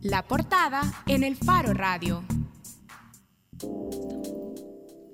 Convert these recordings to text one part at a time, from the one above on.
La portada en el Faro Radio.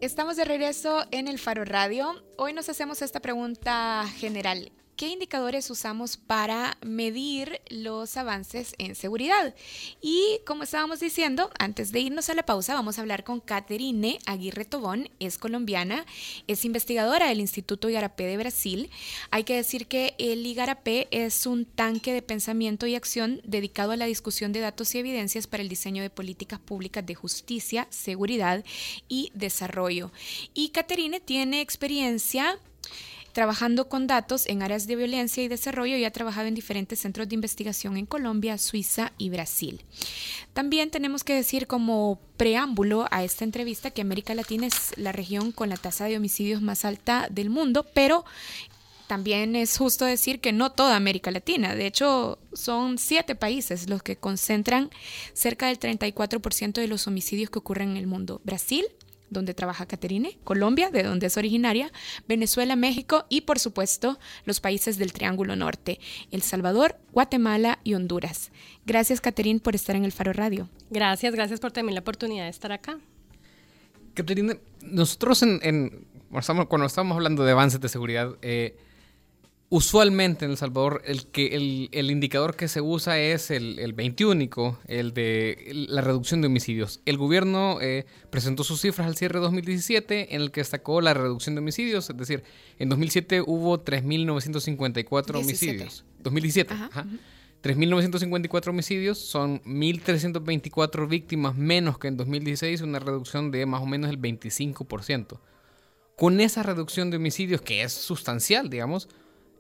Estamos de regreso en el Faro Radio. Hoy nos hacemos esta pregunta general. ¿Qué indicadores usamos para medir los avances en seguridad? Y como estábamos diciendo, antes de irnos a la pausa, vamos a hablar con Caterine Aguirre Tobón, es colombiana, es investigadora del Instituto Igarapé de Brasil. Hay que decir que el Igarapé es un tanque de pensamiento y acción dedicado a la discusión de datos y evidencias para el diseño de políticas públicas de justicia, seguridad y desarrollo. Y Caterine tiene experiencia trabajando con datos en áreas de violencia y desarrollo y ha trabajado en diferentes centros de investigación en Colombia, Suiza y Brasil. También tenemos que decir como preámbulo a esta entrevista que América Latina es la región con la tasa de homicidios más alta del mundo, pero también es justo decir que no toda América Latina. De hecho, son siete países los que concentran cerca del 34% de los homicidios que ocurren en el mundo. Brasil, donde trabaja Caterine, Colombia, de donde es originaria, Venezuela, México y por supuesto los países del Triángulo Norte, El Salvador, Guatemala y Honduras. Gracias Caterine por estar en el Faro Radio. Gracias, gracias por tener la oportunidad de estar acá. Caterine, nosotros en, cuando estamos hablando de avances de seguridad, eh, usualmente en El Salvador el, que, el, indicador que se usa es el, el 21, el de la reducción de homicidios. El gobierno eh, presentó sus cifras al cierre de 2017 en el que destacó la reducción de homicidios, es decir, en 2007 hubo 3.954 homicidios. 2017, ajá. 3.954 homicidios, son 1.324 víctimas menos que en 2016, una reducción de más o menos el 25%. Con esa reducción de homicidios, que es sustancial, digamos,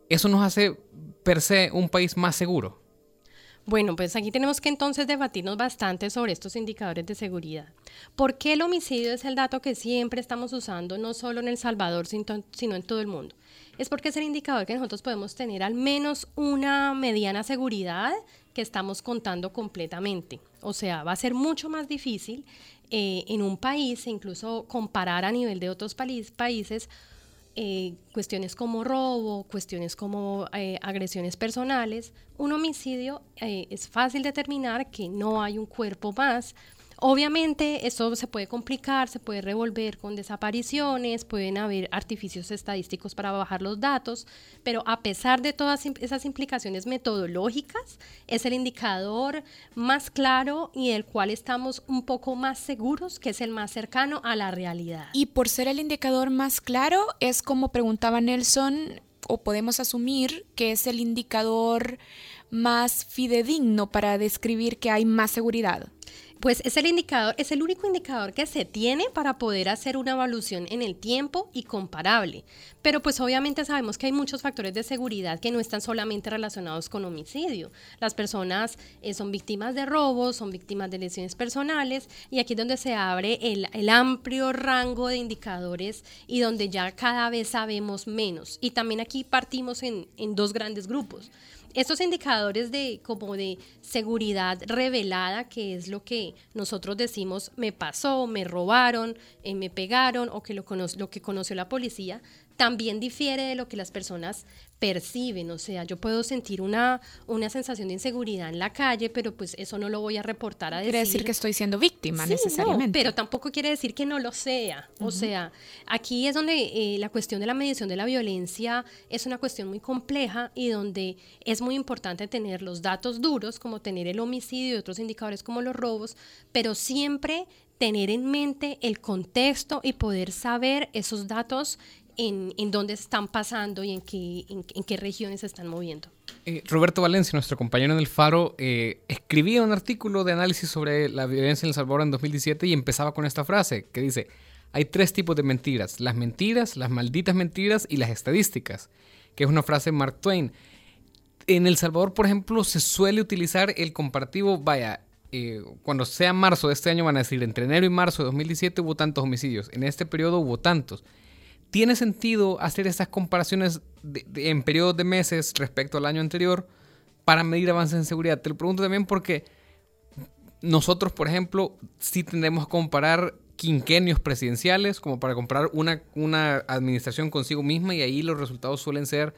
eso nos hace per se un país más seguro. Bueno, pues aquí tenemos que entonces debatirnos bastante sobre estos indicadores de seguridad. ¿Por qué el homicidio es el dato que siempre estamos usando, no solo en El Salvador, sino en todo el mundo? Es porque es el indicador que nosotros podemos tener al menos una mediana seguridad que estamos contando completamente. O sea, va a ser mucho más difícil eh, en un país, incluso comparar a nivel de otros países, eh, cuestiones como robo, cuestiones como eh, agresiones personales, un homicidio eh, es fácil determinar que no hay un cuerpo más Obviamente esto se puede complicar, se puede revolver con desapariciones, pueden haber artificios estadísticos para bajar los datos, pero a pesar de todas esas implicaciones metodológicas, es el indicador más claro y el cual estamos un poco más seguros, que es el más cercano a la realidad. Y por ser el indicador más claro, es como preguntaba Nelson, o podemos asumir que es el indicador más fidedigno para describir que hay más seguridad pues es el indicador, es el único indicador que se tiene para poder hacer una evaluación en el tiempo y comparable. Pero pues obviamente sabemos que hay muchos factores de seguridad que no están solamente relacionados con homicidio. Las personas eh, son víctimas de robos, son víctimas de lesiones personales y aquí es donde se abre el, amplio rango de indicadores y donde ya cada vez sabemos menos. Y también aquí partimos en, en dos grandes grupos estos indicadores de como de seguridad revelada, que es lo que nosotros decimos me pasó, me robaron, eh, me pegaron o que lo, lo que conoció la policía, también difiere de lo que las personas perciben, o sea, yo puedo sentir una, una sensación de inseguridad en la calle, pero pues eso no lo voy a reportar a decir. Quiere decir que estoy siendo víctima necesariamente. pero tampoco quiere decir que no lo sea. O sea, aquí es donde eh, la cuestión de la medición de la violencia es una cuestión muy compleja y donde es muy importante tener los datos duros, como tener el homicidio y otros indicadores como los robos, pero siempre tener en mente el contexto y poder saber esos datos en, dónde están pasando y en qué, en, qué regiones se están moviendo. Eh, Roberto Valencia, nuestro compañero en el Faro, eh, escribía un artículo de análisis sobre la violencia en El Salvador en 2017 y empezaba con esta frase que dice, hay tres tipos de mentiras, las mentiras, las malditas mentiras y las estadísticas, que es una frase de Mark Twain. En El Salvador, por ejemplo, se suele utilizar el comparativo, vaya, eh, cuando sea marzo de este año van a decir, entre enero y marzo de 2017 hubo tantos homicidios, en este periodo hubo tantos. ¿Tiene sentido hacer estas comparaciones en periodos de meses respecto al año anterior para medir avances en seguridad? Te lo pregunto también porque nosotros, por ejemplo, sí tendemos a comparar quinquenios presidenciales como para comparar una, una administración consigo misma y ahí los resultados suelen ser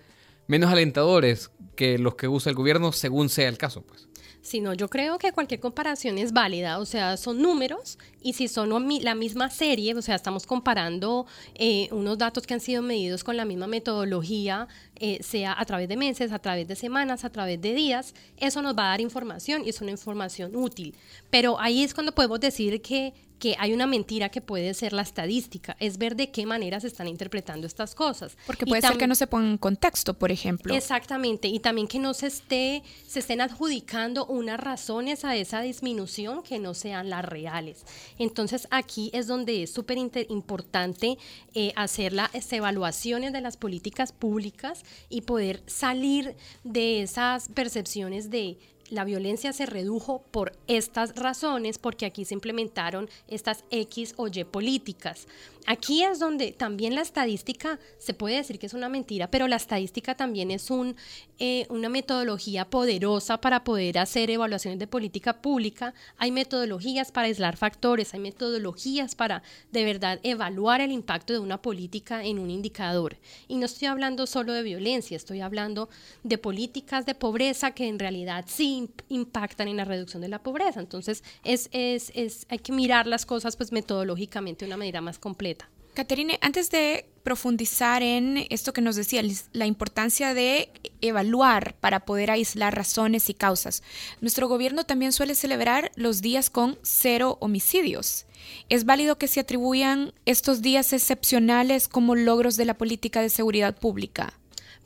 menos alentadores que los que usa el gobierno según sea el caso. Pues. Sino yo creo que cualquier comparación es válida, o sea, son números y si son la misma serie, o sea, estamos comparando eh, unos datos que han sido medidos con la misma metodología, eh, sea a través de meses, a través de semanas, a través de días, eso nos va a dar información y es una información útil. Pero ahí es cuando podemos decir que que hay una mentira que puede ser la estadística, es ver de qué manera se están interpretando estas cosas. Porque puede ser que no se ponga en contexto, por ejemplo. Exactamente, y también que no se esté, se estén adjudicando unas razones a esa disminución que no sean las reales. Entonces aquí es donde es súper importante eh, hacer las evaluaciones de las políticas públicas y poder salir de esas percepciones de la violencia se redujo por estas razones, porque aquí se implementaron estas X o Y políticas. Aquí es donde también la estadística se puede decir que es una mentira, pero la estadística también es un, eh, una metodología poderosa para poder hacer evaluaciones de política pública. Hay metodologías para aislar factores, hay metodologías para de verdad evaluar el impacto de una política en un indicador. Y no estoy hablando solo de violencia, estoy hablando de políticas de pobreza que en realidad sí impactan en la reducción de la pobreza. Entonces es, es, es hay que mirar las cosas pues metodológicamente de una manera más completa. Caterine, antes de profundizar en esto que nos decía, la importancia de evaluar para poder aislar razones y causas, nuestro gobierno también suele celebrar los días con cero homicidios. ¿Es válido que se atribuyan estos días excepcionales como logros de la política de seguridad pública?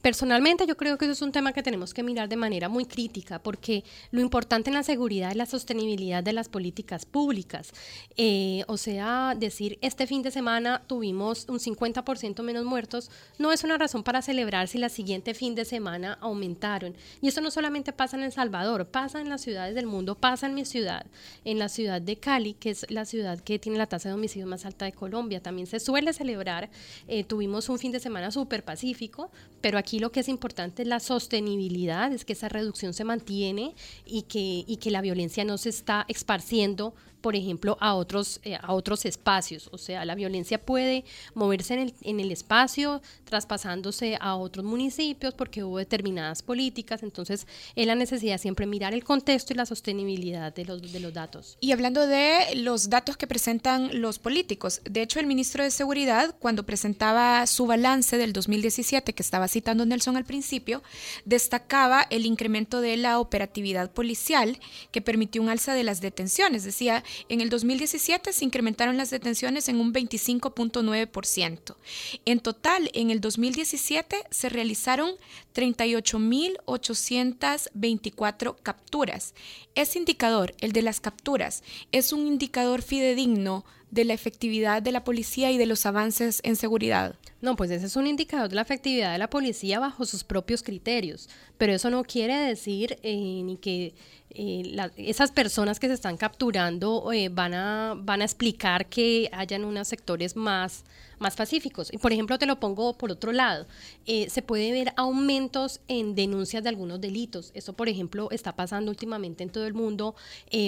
Personalmente yo creo que eso es un tema que tenemos que mirar de manera muy crítica porque lo importante en la seguridad es la sostenibilidad de las políticas públicas. Eh, o sea, decir este fin de semana tuvimos un 50% menos muertos no es una razón para celebrar si la siguiente fin de semana aumentaron. Y eso no solamente pasa en El Salvador, pasa en las ciudades del mundo, pasa en mi ciudad, en la ciudad de Cali, que es la ciudad que tiene la tasa de homicidio más alta de Colombia. También se suele celebrar, eh, tuvimos un fin de semana súper pacífico, pero aquí lo que es importante es la sostenibilidad, es que esa reducción se mantiene y que, y que la violencia no se está esparciendo por ejemplo, a otros, eh, a otros espacios. O sea, la violencia puede moverse en el, en el espacio, traspasándose a otros municipios porque hubo determinadas políticas. Entonces, es la necesidad siempre mirar el contexto y la sostenibilidad de los, de los datos. Y hablando de los datos que presentan los políticos, de hecho, el ministro de Seguridad, cuando presentaba su balance del 2017, que estaba citando Nelson al principio, destacaba el incremento de la operatividad policial que permitió un alza de las detenciones. Decía, en el 2017 se incrementaron las detenciones en un 25.9%. En total, en el 2017 se realizaron 38.824 capturas. Ese indicador, el de las capturas, es un indicador fidedigno de la efectividad de la policía y de los avances en seguridad. No, pues ese es un indicador de la efectividad de la policía bajo sus propios criterios, pero eso no quiere decir eh, ni que eh, esas personas que se están capturando eh, van, a, van a explicar que hayan unos sectores más, más pacíficos. Y por ejemplo, te lo pongo por otro lado, eh, se puede ver aumentos en denuncias de algunos delitos. Eso, por ejemplo, está pasando últimamente en todo el mundo,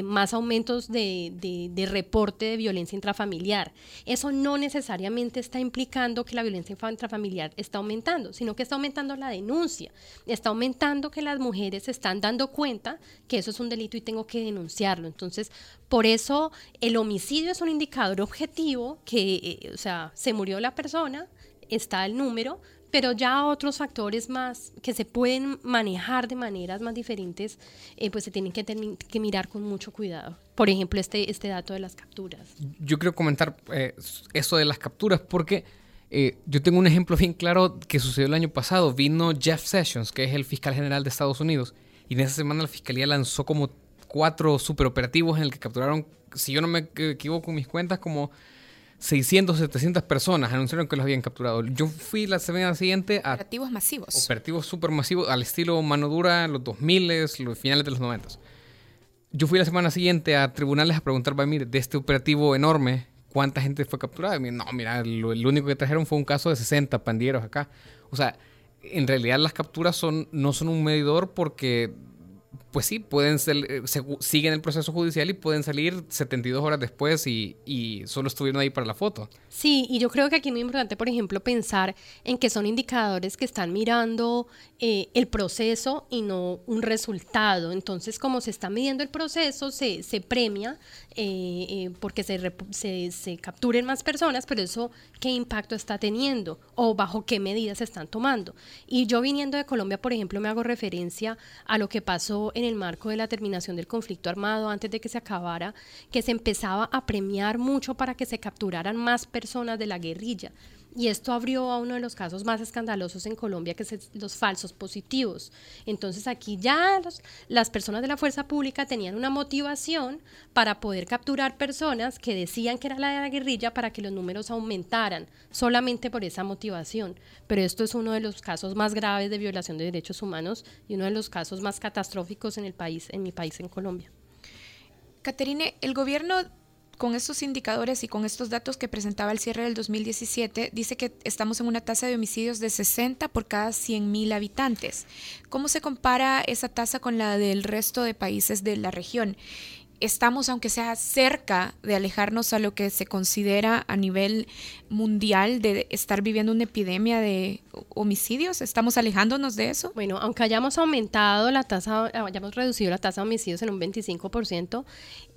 más aumentos de, de, de reporte de violencia intrafamiliar. Eso no necesariamente está implicando que la violencia intrafamiliar está aumentando, sino que está aumentando la denuncia, está aumentando que las mujeres se están dando cuenta que eso es un delito y tengo que denunciarlo. Entonces, por eso el homicidio es un indicador objetivo que, eh, o sea, se murió la persona, está el número, pero ya otros factores más que se pueden manejar de maneras más diferentes, eh, pues se tienen que, que, mirar con mucho cuidado. Por ejemplo, este, este dato de las capturas. Yo quiero comentar eh, eso de las capturas porque yo tengo un ejemplo bien claro que sucedió el año pasado. Vino Jeff Sessions, que es el fiscal general de Estados Unidos, y en esa semana la fiscalía lanzó como cuatro superoperativos en el que capturaron, si yo no me equivoco en mis cuentas, como 600, 700 personas anunciaron que los habían capturado. Yo fui la semana siguiente a... Operativos masivos. Operativos supermasivos al estilo mano dura, los 2000, los finales de los 90. Yo fui la semana siguiente a tribunales a preguntar, mire, de este operativo enorme, ¿cuánta gente fue capturada? no, mira, lo, el único que trajeron fue un caso de 60 pandilleros acá. O sea, en realidad las capturas son, no son un medidor porque pues sí, pueden ser, eh, siguen el proceso judicial y pueden salir 72 horas después y, y, solo estuvieron ahí para la foto. Sí, y yo creo que aquí es muy importante, por ejemplo, pensar en que son indicadores que están mirando eh, el proceso y no un resultado. Entonces, como se está midiendo el proceso, se, se premia eh, porque se, se, se capturen más personas, pero eso, ¿qué impacto está teniendo? ¿O bajo qué medidas se están tomando? Y yo viniendo de Colombia, por ejemplo, me hago referencia a lo que pasó en el marco de la terminación del conflicto armado, antes de que se acabara, que se empezaba a premiar mucho para que se capturaran más personas de la guerrilla. Y esto abrió a uno de los casos más escandalosos en Colombia, que es los falsos positivos. Entonces aquí ya las personas de la fuerza pública tenían una motivación para poder capturar personas que decían que era la de la guerrilla para que los números aumentaran, solamente por esa motivación. Pero esto es uno de los casos más graves de violación de derechos humanos y uno de los casos más catastróficos en el país, en mi país, en Colombia. Caterine, el gobierno con estos indicadores y con estos datos que presentaba el cierre del 2017, dice que estamos en una tasa de homicidios de 60 por cada 100.000 habitantes. ¿Cómo se compara esa tasa con la del resto de países de la región? estamos, aunque sea cerca de alejarnos a lo que se considera a nivel mundial de estar viviendo una epidemia de homicidios? ¿Estamos alejándonos de eso? Bueno, aunque hayamos aumentado la tasa, hayamos reducido la tasa de homicidios en un 25%,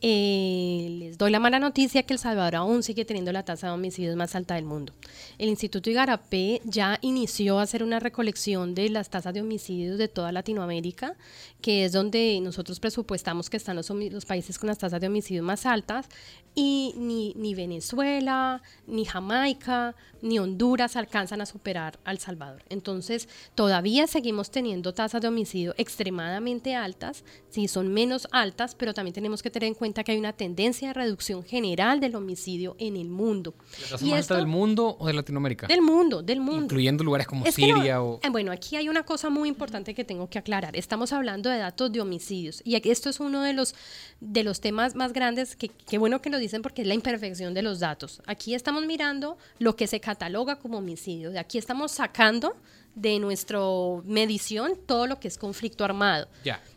eh, les doy la mala noticia que El Salvador aún sigue teniendo la tasa de homicidios más alta del mundo. El Instituto Igarapé ya inició a hacer una recolección de las tasas de homicidios de toda Latinoamérica, que es donde nosotros presupuestamos que están los, países con las tasas de homicidio más altas y ni, ni Venezuela, ni Jamaica, ni Honduras alcanzan a superar al Salvador. Entonces, todavía seguimos teniendo tasas de homicidio extremadamente altas, sí son menos altas, pero también tenemos que tener en cuenta que hay una tendencia de reducción general del homicidio en el mundo. ¿La tasa más alta del mundo o de Latinoamérica? Del mundo, del mundo. Incluyendo lugares como Siria o... Eh, bueno, aquí hay una cosa muy importante que tengo que aclarar. Estamos hablando de datos de homicidios y esto es uno de los, de los temas más grandes que, qué bueno que lo dicen porque es la imperfección de los datos. Aquí estamos mirando lo que se cataloga como homicidio. De aquí estamos sacando de nuestra medición todo lo que es conflicto armado.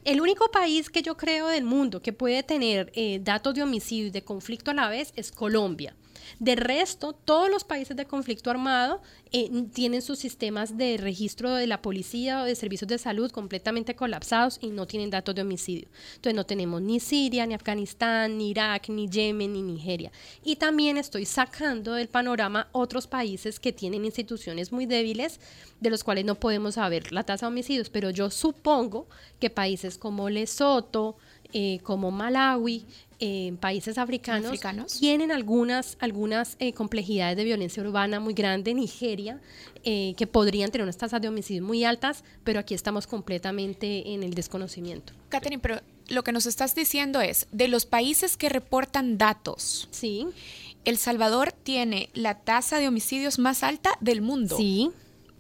El único país que yo creo del mundo que puede tener eh, datos de homicidio y de conflicto a la vez es Colombia. De resto, todos los países de conflicto armado eh, tienen sus sistemas de registro de la policía o de servicios de salud completamente colapsados y no tienen datos de homicidio. Entonces no tenemos ni Siria, ni Afganistán, ni Irak, ni Yemen, ni Nigeria. Y también estoy sacando del panorama otros países que tienen instituciones muy débiles, de los cuales no podemos saber la tasa de homicidios, pero yo supongo que países como Lesoto, eh, como Malawi, en países africanos, tienen algunas, algunas eh, complejidades de violencia urbana muy grande, Nigeria, eh, que podrían tener unas tasas de homicidio muy altas, pero aquí estamos completamente en el desconocimiento. Catherine, pero lo que nos estás diciendo es, de los países que reportan datos, sí. El Salvador tiene la tasa de homicidios más alta del mundo. Sí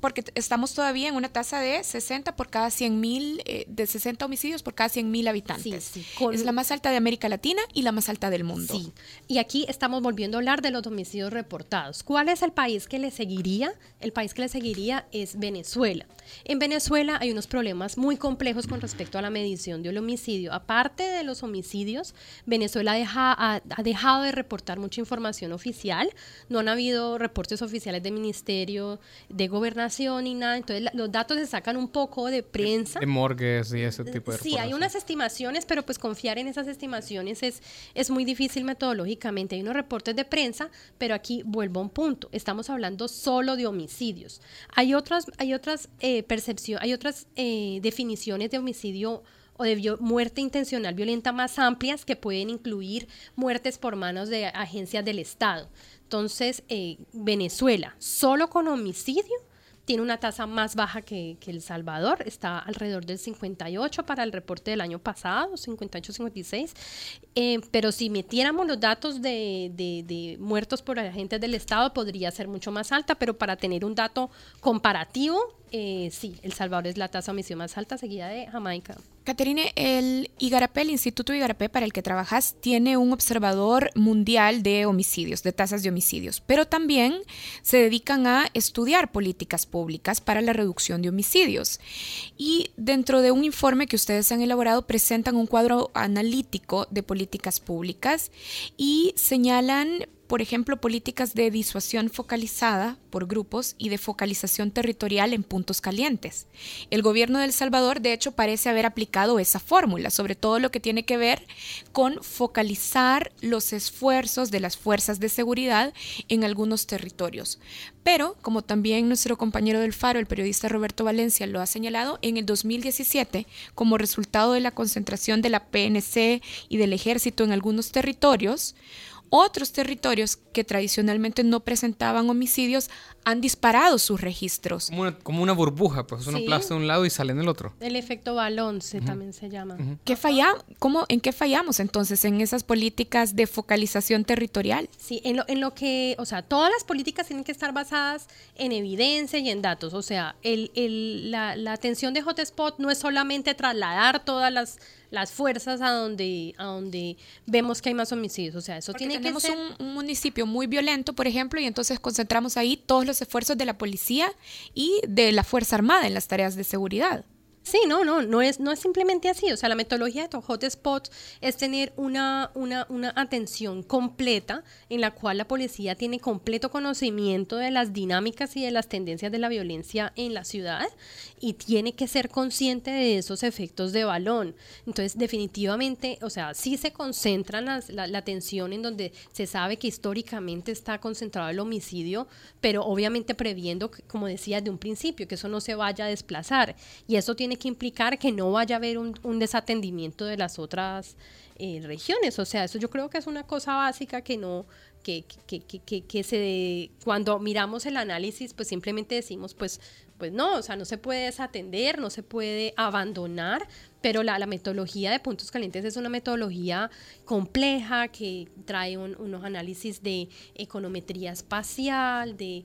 porque estamos todavía en una tasa de 60 por cada 100 mil, eh, de 60 homicidios por cada 100 mil habitantes. Es la más alta de América Latina y la más alta del mundo. Sí, y aquí estamos volviendo a hablar de los homicidios reportados. ¿Cuál es el país que le seguiría? El país que le seguiría es Venezuela. En Venezuela hay unos problemas muy complejos con respecto a la medición del homicidio. Aparte de los homicidios, Venezuela ha, ha dejado de reportar mucha información oficial. No han habido reportes oficiales del Ministerio de Gobernación ni nada. Entonces los datos se sacan un poco de prensa. De morgues y ese tipo de Sí, hay unas estimaciones, pero pues confiar en esas estimaciones es, es muy difícil metodológicamente. Hay unos reportes de prensa, pero aquí vuelvo a un punto. Estamos hablando solo de homicidios. Hay otras, hay otras eh, percepciones, hay otras eh, definiciones de homicidio o de muerte intencional violenta más amplias que pueden incluir muertes por manos de agencias del Estado. Entonces, eh, Venezuela, solo con homicidio, tiene una tasa más baja que, El Salvador, está alrededor del 58 para el reporte del año pasado, 58-56, eh, pero si metiéramos los datos de, muertos por agentes del Estado podría ser mucho más alta, pero para tener un dato comparativo, eh, sí, El Salvador es la tasa de omisión más alta, seguida de Jamaica. Caterine, el IGARAPE, el Instituto IGARAPE para el que trabajas, tiene un observador mundial de homicidios, de tasas de homicidios, pero también se dedican a estudiar políticas públicas para la reducción de homicidios. Y dentro de un informe que ustedes han elaborado, presentan un cuadro analítico de políticas públicas y señalan por ejemplo, políticas de disuasión focalizada por grupos y de focalización territorial en puntos calientes. El gobierno de El Salvador, de hecho, parece haber aplicado esa fórmula, sobre todo lo que tiene que ver con focalizar los esfuerzos de las fuerzas de seguridad en algunos territorios. Pero, como también nuestro compañero del Faro, el periodista Roberto Valencia, lo ha señalado, en el 2017, como resultado de la concentración de la PNC y del ejército en algunos territorios, otros territorios que tradicionalmente no presentaban homicidios han disparado sus registros. Como una, burbuja, pues uno aplasta de un lado y sale en el otro. El efecto balón se, también se llama. ¿Qué falla, cómo, ¿En qué fallamos entonces en esas políticas de focalización territorial? Sí, en lo, en lo que, o sea, todas las políticas tienen que estar basadas en evidencia y en datos. O sea, el, el, la, la atención de hotspot no es solamente trasladar todas las las fuerzas a donde, a donde vemos que hay más homicidios. O sea, eso tiene que ser... Un, un municipio muy violento, por ejemplo, y entonces concentramos ahí todos los esfuerzos de la policía y de la Fuerza Armada en las tareas de seguridad. Sí, no, no, no es, no es simplemente así. O sea, la metodología de Hotspot es tener una, una, una atención completa en la cual la policía tiene completo conocimiento de las dinámicas y de las tendencias de la violencia en la ciudad y tiene que ser consciente de esos efectos de balón. Entonces, definitivamente, o sea, sí se concentra la, la atención en donde se sabe que históricamente está concentrado el homicidio, pero obviamente previendo, como decía de un principio, que eso no se vaya a desplazar. Y eso tiene que implicar que no vaya a haber un, desatendimiento de las otras eh, regiones. O sea, eso yo creo que es una cosa básica que no, que, que, que, que, se, cuando miramos el análisis, pues simplemente decimos, pues, pues no, o sea, no se puede desatender, no se puede abandonar, pero la, metodología de puntos calientes es una metodología compleja que trae unos análisis de econometría espacial, de,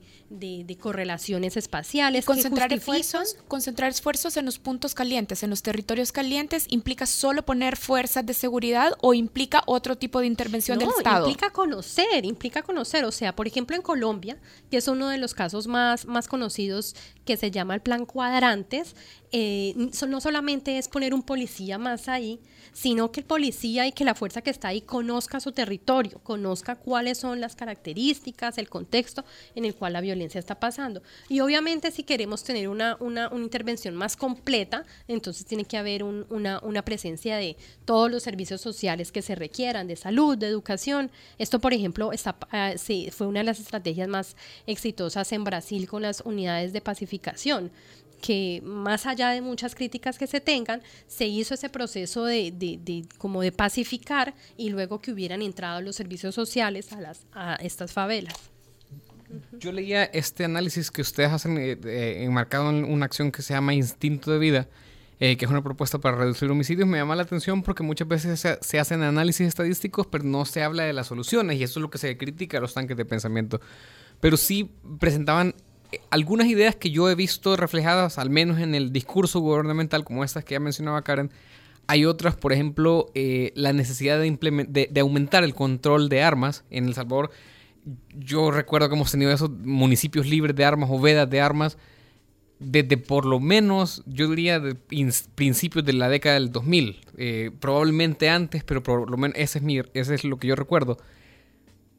correlaciones espaciales. Concentrar esfuerzos, concentrar esfuerzos en los puntos calientes, en los territorios calientes, ¿implica solo poner fuerzas de seguridad o implica otro tipo de intervención del Estado? Implica conocer, implica conocer. O sea, por ejemplo, en Colombia, que es uno de los casos más, más conocidos que se llama el Plan Cuadrantes, eh, no solamente es poner un policía más ahí, sino que el policía y que la fuerza que está ahí conozca su territorio, conozca cuáles son las características, el contexto en el cual la violencia está pasando. Y obviamente si queremos tener una, una, intervención más completa, entonces tiene que haber una, una presencia de todos los servicios sociales que se requieran, de salud, de educación. Esto, por ejemplo, está, uh, sí, fue una de las estrategias más exitosas en Brasil con las unidades de pacificación que más allá de muchas críticas que se tengan, se hizo ese proceso de, como de pacificar y luego que hubieran entrado los servicios sociales a, estas favelas. Yo leía este análisis que ustedes hacen eh, enmarcado en una acción que se llama Instinto de Vida, eh, que es una propuesta para reducir homicidios. Me llama la atención porque muchas veces se, se, hacen análisis estadísticos, pero no se habla de las soluciones, y eso es lo que se critica a los tanques de pensamiento. Pero sí presentaban algunas ideas que yo he visto reflejadas, al menos en el discurso gubernamental, como estas que ya mencionaba Karen, hay otras, por ejemplo, eh, la necesidad de, de, aumentar el control de armas. En El Salvador, yo recuerdo que hemos tenido esos municipios libres de armas o vedas de armas desde por lo menos, yo diría, de principios de la década del 2000. Eh, probablemente antes, pero por lo menos ese es lo que yo recuerdo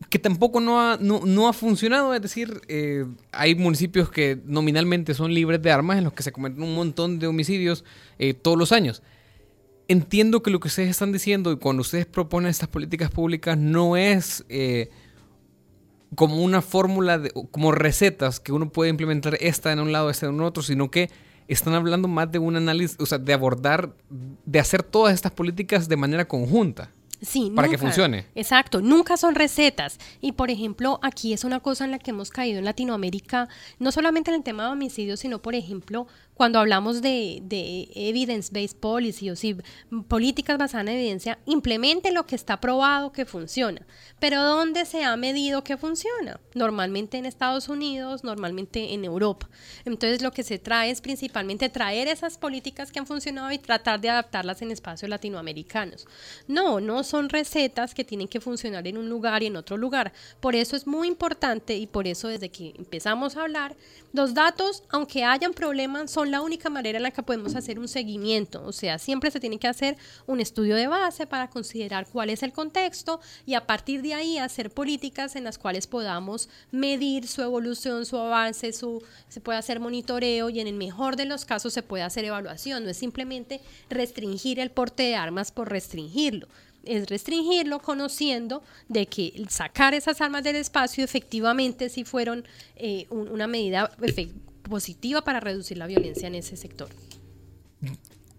que tampoco no ha, no, ha funcionado. Es decir, eh, hay municipios que nominalmente son libres de armas en los que se cometen un montón de homicidios eh, todos los años. Entiendo que lo que ustedes están diciendo y cuando ustedes proponen estas políticas públicas no es eh, como una fórmula, como recetas que uno puede implementar esta en un lado, esta en otro, sino que están hablando más de un análisis, o sea, de abordar, de hacer todas estas políticas de manera conjunta. Sí, para que funcione. Exacto, nunca son recetas. Y por ejemplo, aquí es una cosa en la que hemos caído en Latinoamérica, no solamente en el tema de homicidios, sino por ejemplo, cuando hablamos de, de evidence-based policy, o si políticas basadas en evidencia, implemente lo que está probado que funciona. Pero ¿dónde se ha medido que funciona? Normalmente en Estados Unidos, normalmente en Europa. Entonces lo que se trae es principalmente traer esas políticas que han funcionado y tratar de adaptarlas en espacios latinoamericanos. No, no son recetas que tienen que funcionar en un lugar y en otro lugar. Por eso es muy importante y por eso desde que empezamos a hablar, los datos, aunque hayan problemas, son la única manera en la que podemos hacer un seguimiento. O sea, siempre se tiene que hacer un estudio de base para considerar cuál es el contexto y a partir de ahí hacer políticas en las cuales podamos medir su evolución, su avance, su, se puede hacer monitoreo y en el mejor de los casos se puede hacer evaluación. No es simplemente restringir el porte de armas por restringirlo es restringirlo conociendo de que sacar esas armas del espacio efectivamente sí fueron eh, un, una medida positiva para reducir la violencia en ese sector.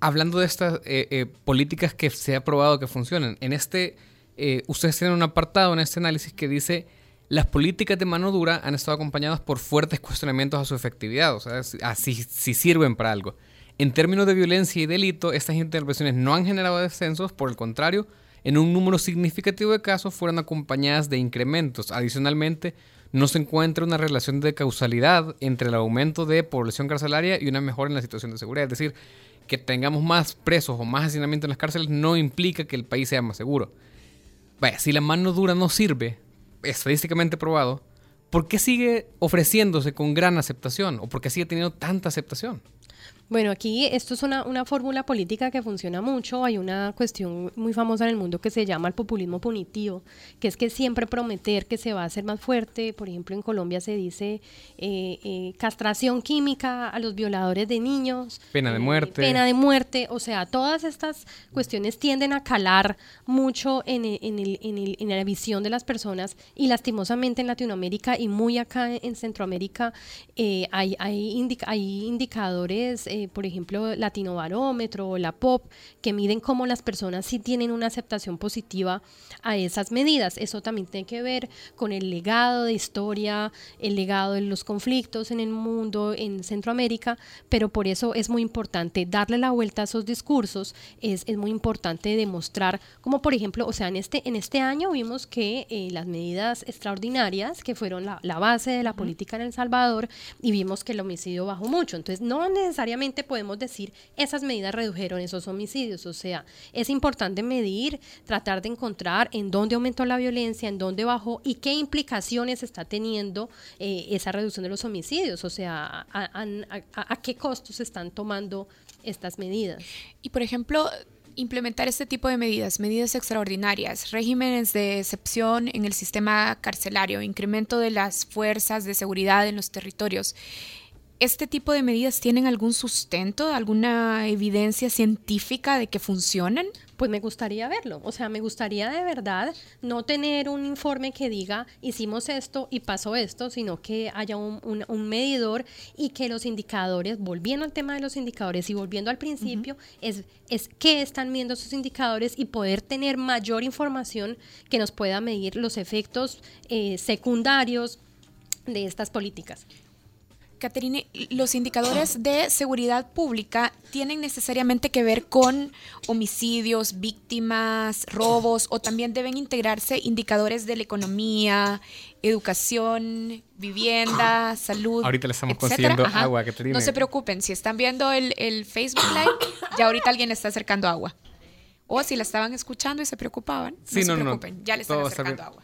Hablando de estas eh, eh, políticas que se ha probado que funcionan, en este, eh, ustedes tienen un apartado en este análisis que dice las políticas de mano dura han estado acompañadas por fuertes cuestionamientos a su efectividad, o sea, si, si sirven para algo. En términos de violencia y delito, estas intervenciones no han generado descensos, por el contrario, en un número significativo de casos fueron acompañadas de incrementos. Adicionalmente, no se encuentra una relación de causalidad entre el aumento de población carcelaria y una mejora en la situación de seguridad. Es decir, que tengamos más presos o más hacinamiento en las cárceles no implica que el país sea más seguro. Vaya, si la mano dura no sirve, estadísticamente probado, ¿por qué sigue ofreciéndose con gran aceptación? ¿O por qué sigue teniendo tanta aceptación? Bueno, aquí esto es una, una, fórmula política que funciona mucho. Hay una cuestión muy famosa en el mundo que se llama el populismo punitivo, que es que siempre prometer que se va a hacer más fuerte. Por ejemplo, en Colombia se dice eh, eh, castración química a los violadores de niños. Pena de muerte. Eh, pena de muerte. O sea, todas estas cuestiones tienden a calar mucho en, en, el, en, el, en la visión de las personas y lastimosamente en Latinoamérica y muy acá en Centroamérica hay, hay, indica, hay indicadores eh, por ejemplo, Latino Barómetro o la POP, que miden cómo las personas sí tienen una aceptación positiva a esas medidas. Eso también tiene que ver con el legado de historia, el legado de los conflictos en el mundo, en Centroamérica, pero por eso es muy importante darle la vuelta a esos discursos, es, es muy importante demostrar, como por ejemplo, o sea, en este, en este año vimos que eh, las medidas extraordinarias, que fueron la, la base de la política en El Salvador, y vimos que el homicidio bajó mucho. Entonces, no necesariamente podemos decir esas medidas redujeron esos homicidios. O sea, es importante medir, tratar de encontrar en dónde aumentó la violencia, en dónde bajó y qué implicaciones está teniendo eh, esa reducción de los homicidios. O sea, a, a, a, a qué costos están tomando estas medidas. Y por ejemplo, implementar este tipo de medidas, medidas extraordinarias, regímenes de excepción en el sistema carcelario, incremento de las fuerzas de seguridad en los territorios. ¿Este tipo de medidas tienen algún sustento, alguna evidencia científica de que funcionan? Pues me gustaría verlo, o sea, me gustaría de verdad no tener un informe que diga hicimos esto y pasó esto, sino que haya un, un, un medidor y que los indicadores, volviendo al tema de los indicadores y volviendo al principio, uh -huh. es, es qué están viendo esos indicadores y poder tener mayor información que nos pueda medir los efectos eh, secundarios de estas políticas. Caterine, los indicadores de seguridad pública tienen necesariamente que ver con homicidios, víctimas, robos o también deben integrarse indicadores de la economía, educación, vivienda, salud. Ahorita le estamos etcétera. consiguiendo Ajá. agua, Caterine. No se preocupen, si están viendo el, el Facebook Live, ya ahorita alguien le está acercando agua. O si la estaban escuchando y se preocupaban, sí, no, no se preocupen, no, ya le están acercando agua.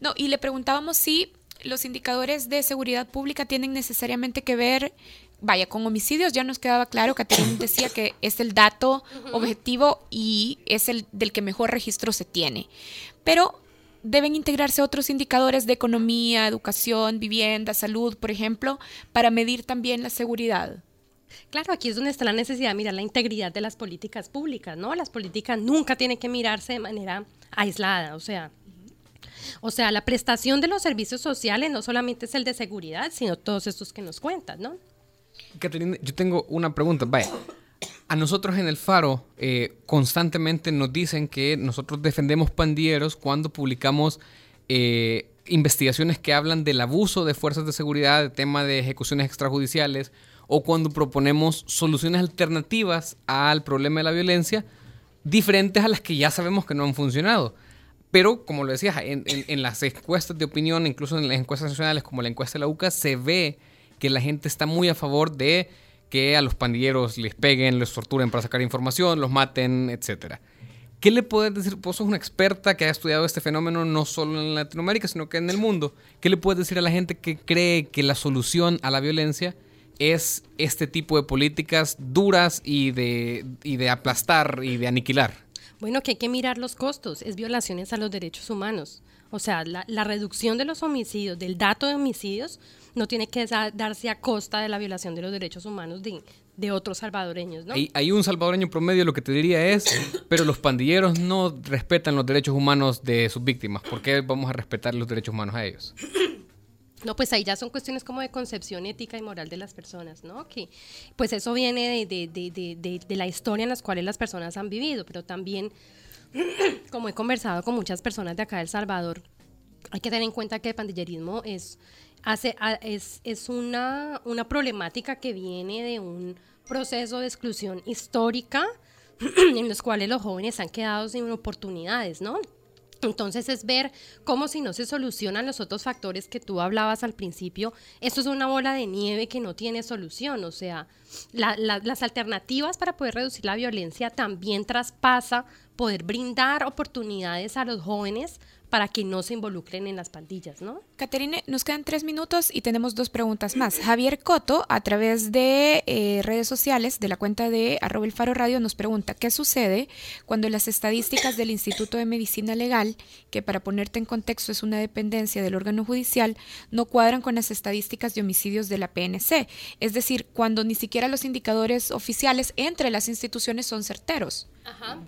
No, y le preguntábamos si los indicadores de seguridad pública tienen necesariamente que ver, vaya, con homicidios. Ya nos quedaba claro, Caterina decía que es el dato objetivo y es el del que mejor registro se tiene. Pero deben integrarse otros indicadores de economía, educación, vivienda, salud, por ejemplo, para medir también la seguridad. Claro, aquí es donde está la necesidad de mirar la integridad de las políticas públicas, ¿no? Las políticas nunca tienen que mirarse de manera aislada, o sea, o sea, la prestación de los servicios sociales no solamente es el de seguridad, sino todos estos que nos cuentan, ¿no? Caterina, yo tengo una pregunta. Vaya, A nosotros en el Faro eh, constantemente nos dicen que nosotros defendemos pandilleros cuando publicamos eh, investigaciones que hablan del abuso de fuerzas de seguridad, de tema de ejecuciones extrajudiciales, o cuando proponemos soluciones alternativas al problema de la violencia, diferentes a las que ya sabemos que no han funcionado. Pero, como lo decías, en, las encuestas de opinión, incluso en las encuestas nacionales como la encuesta de la UCA, se ve que la gente está muy a favor de que a los pandilleros les peguen, les torturen para sacar información, los maten, etc. ¿Qué le puedes decir? Vos sos una experta que ha estudiado este fenómeno no solo en Latinoamérica, sino que en el mundo. ¿Qué le puedes decir a la gente que cree que la solución a la violencia es este tipo de políticas duras y de, y de aplastar y de aniquilar? Bueno, que hay que mirar los costos, es violaciones a los derechos humanos. O sea, la, reducción de los homicidios, del dato de homicidios, no tiene que darse a costa de la violación de los derechos humanos de, otros salvadoreños, ¿no? Hay, hay, un salvadoreño promedio, lo que te diría es, pero los pandilleros no respetan los derechos humanos de sus víctimas. ¿Por qué vamos a respetar los derechos humanos a ellos? No, pues ahí ya son cuestiones como de concepción ética y moral de las personas, ¿no? Que pues eso viene de, de, de, de la historia en las cuales las personas han vivido, pero también, como he conversado con muchas personas de acá de El Salvador, hay que tener en cuenta que el pandillerismo es, hace, es, es una, una problemática que viene de un proceso de exclusión histórica en los cuales los jóvenes han quedado sin oportunidades, ¿no? Entonces es ver cómo si no se solucionan los otros factores que tú hablabas al principio, esto es una bola de nieve que no tiene solución. O sea, las alternativas para poder reducir la violencia también traspasa poder brindar oportunidades a los jóvenes para que no se involucren en las pandillas, ¿no? Caterine, nos quedan tres minutos y tenemos dos preguntas más. Javier Coto, a través de eh, redes sociales de la cuenta de arroba el faro radio, nos pregunta, ¿qué sucede cuando las estadísticas del Instituto de Medicina Legal, que para ponerte en contexto es una dependencia del órgano judicial, no cuadran con las estadísticas de homicidios de la PNC? Es decir, cuando ni siquiera los indicadores oficiales entre las instituciones son certeros.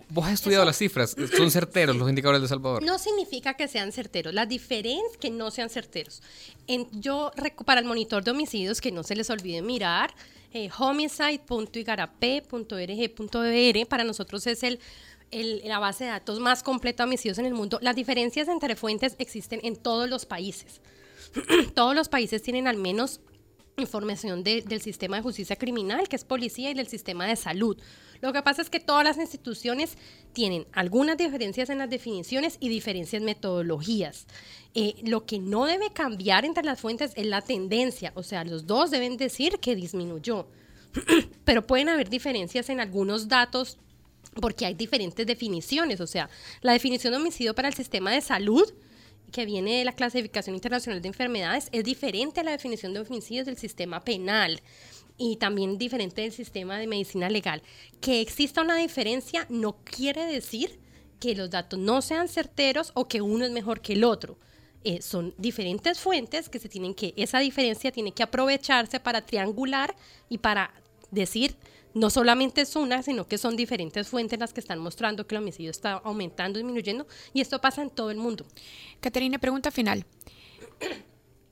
Vos has estudiado las cifras, son certeros los indicadores de Salvador. No significa que sean certeros, la diferencia es que no sean certeros. En, yo, para el monitor de homicidios, que no se les olvide mirar, eh, homicide.igarape.rg.br, para nosotros es el, la base de datos más completa de homicidios en el mundo. Las diferencias entre fuentes existen en todos los países. todos los países tienen al menos información del sistema de justicia criminal, que es policía, y del sistema de salud. Lo que pasa es que todas las instituciones tienen algunas diferencias en las definiciones y diferencias en metodologías. Eh, lo que no debe cambiar entre las fuentes es la tendencia, o sea, los dos deben decir que disminuyó, pero pueden haber diferencias en algunos datos porque hay diferentes definiciones, o sea, la definición de homicidio para el sistema de salud que viene de la clasificación internacional de enfermedades es diferente a la definición de homicidios del sistema penal y también diferente del sistema de medicina legal. Que exista una diferencia no quiere decir que los datos no sean certeros o que uno es mejor que el otro. Eh, son diferentes fuentes que se tienen que, esa diferencia tiene que aprovecharse para triangular y para decir, no solamente es una, sino que son diferentes fuentes las que están mostrando que el homicidio está aumentando, disminuyendo, y esto pasa en todo el mundo. Caterina, pregunta final.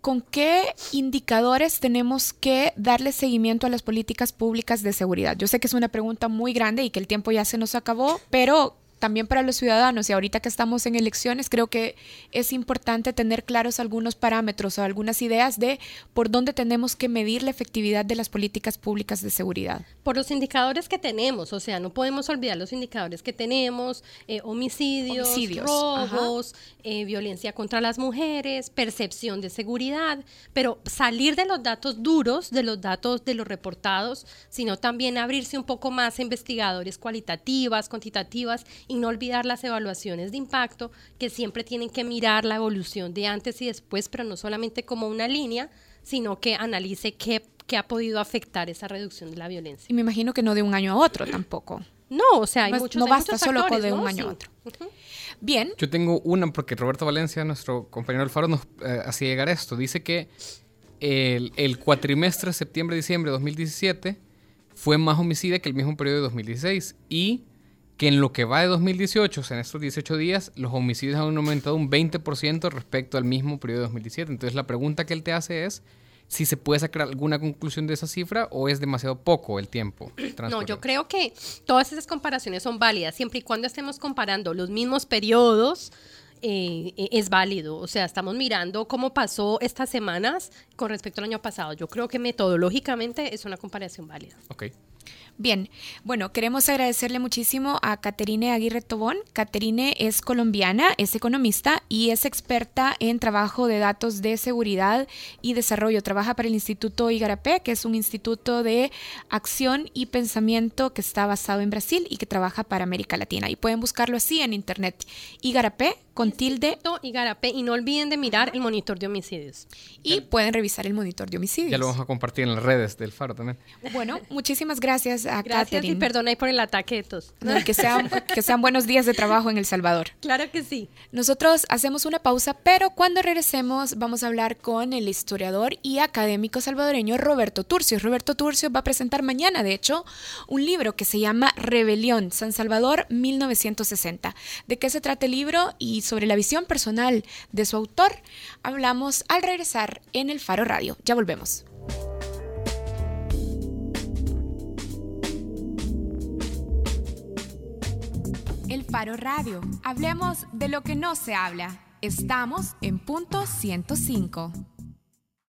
¿Con qué indicadores tenemos que darle seguimiento a las políticas públicas de seguridad? Yo sé que es una pregunta muy grande y que el tiempo ya se nos acabó, pero también para los ciudadanos y ahorita que estamos en elecciones, creo que es importante tener claros algunos parámetros o algunas ideas de por dónde tenemos que medir la efectividad de las políticas públicas de seguridad. Por los indicadores que tenemos, o sea, no podemos olvidar los indicadores que tenemos, eh, homicidios, robos, eh, violencia contra las mujeres, percepción de seguridad, pero salir de los datos duros, de los datos de los reportados, sino también abrirse un poco más a investigadores cualitativas, cuantitativas y no olvidar las evaluaciones de impacto que siempre tienen que mirar la evolución de antes y después, pero no solamente como una línea, sino que analice qué, ha podido afectar esa reducción de la violencia. Y me imagino que no de un año a otro tampoco. No, o sea, hay no, muchos No basta solo de un año a otro. Bien. Yo tengo una, porque Roberto Valencia, nuestro compañero del Faro, nos eh, hacía llegar esto. Dice que el, el cuatrimestre septiembre-diciembre de 2017 fue más homicida que el mismo periodo de 2016 y que en lo que va de 2018, o sea, en estos 18 días, los homicidios han aumentado un 20% respecto al mismo periodo de 2017. Entonces la pregunta que él te hace es, si se puede sacar alguna conclusión de esa cifra o es demasiado poco el tiempo. No, yo creo que todas esas comparaciones son válidas, siempre y cuando estemos comparando los mismos periodos. Eh, eh, es válido, o sea, estamos mirando cómo pasó estas semanas con respecto al año pasado. Yo creo que metodológicamente es una comparación válida. Ok. Bien, bueno, queremos agradecerle muchísimo a Caterine Aguirre Tobón. Caterine es colombiana, es economista y es experta en trabajo de datos de seguridad y desarrollo. Trabaja para el Instituto Igarapé, que es un instituto de acción y pensamiento que está basado en Brasil y que trabaja para América Latina. Y pueden buscarlo así en internet. Igarapé con tilde. Igarapé y no olviden de mirar el monitor de homicidios. Y pueden revisar el monitor de homicidios. Ya lo vamos a compartir en las redes del Faro también. Bueno, muchísimas gracias a Gracias y perdona ahí por el ataque de tos. que, sean, que sean buenos días de trabajo en El Salvador. Claro que sí. Nosotros hacemos una pausa, pero cuando regresemos vamos a hablar con el historiador y académico salvadoreño Roberto Turcio. Roberto Turcio va a presentar mañana, de hecho, un libro que se llama Rebelión, San Salvador 1960. ¿De qué se trata el libro? Sobre la visión personal de su autor, hablamos al regresar en el Faro Radio. Ya volvemos. El Faro Radio. Hablemos de lo que no se habla. Estamos en punto 105.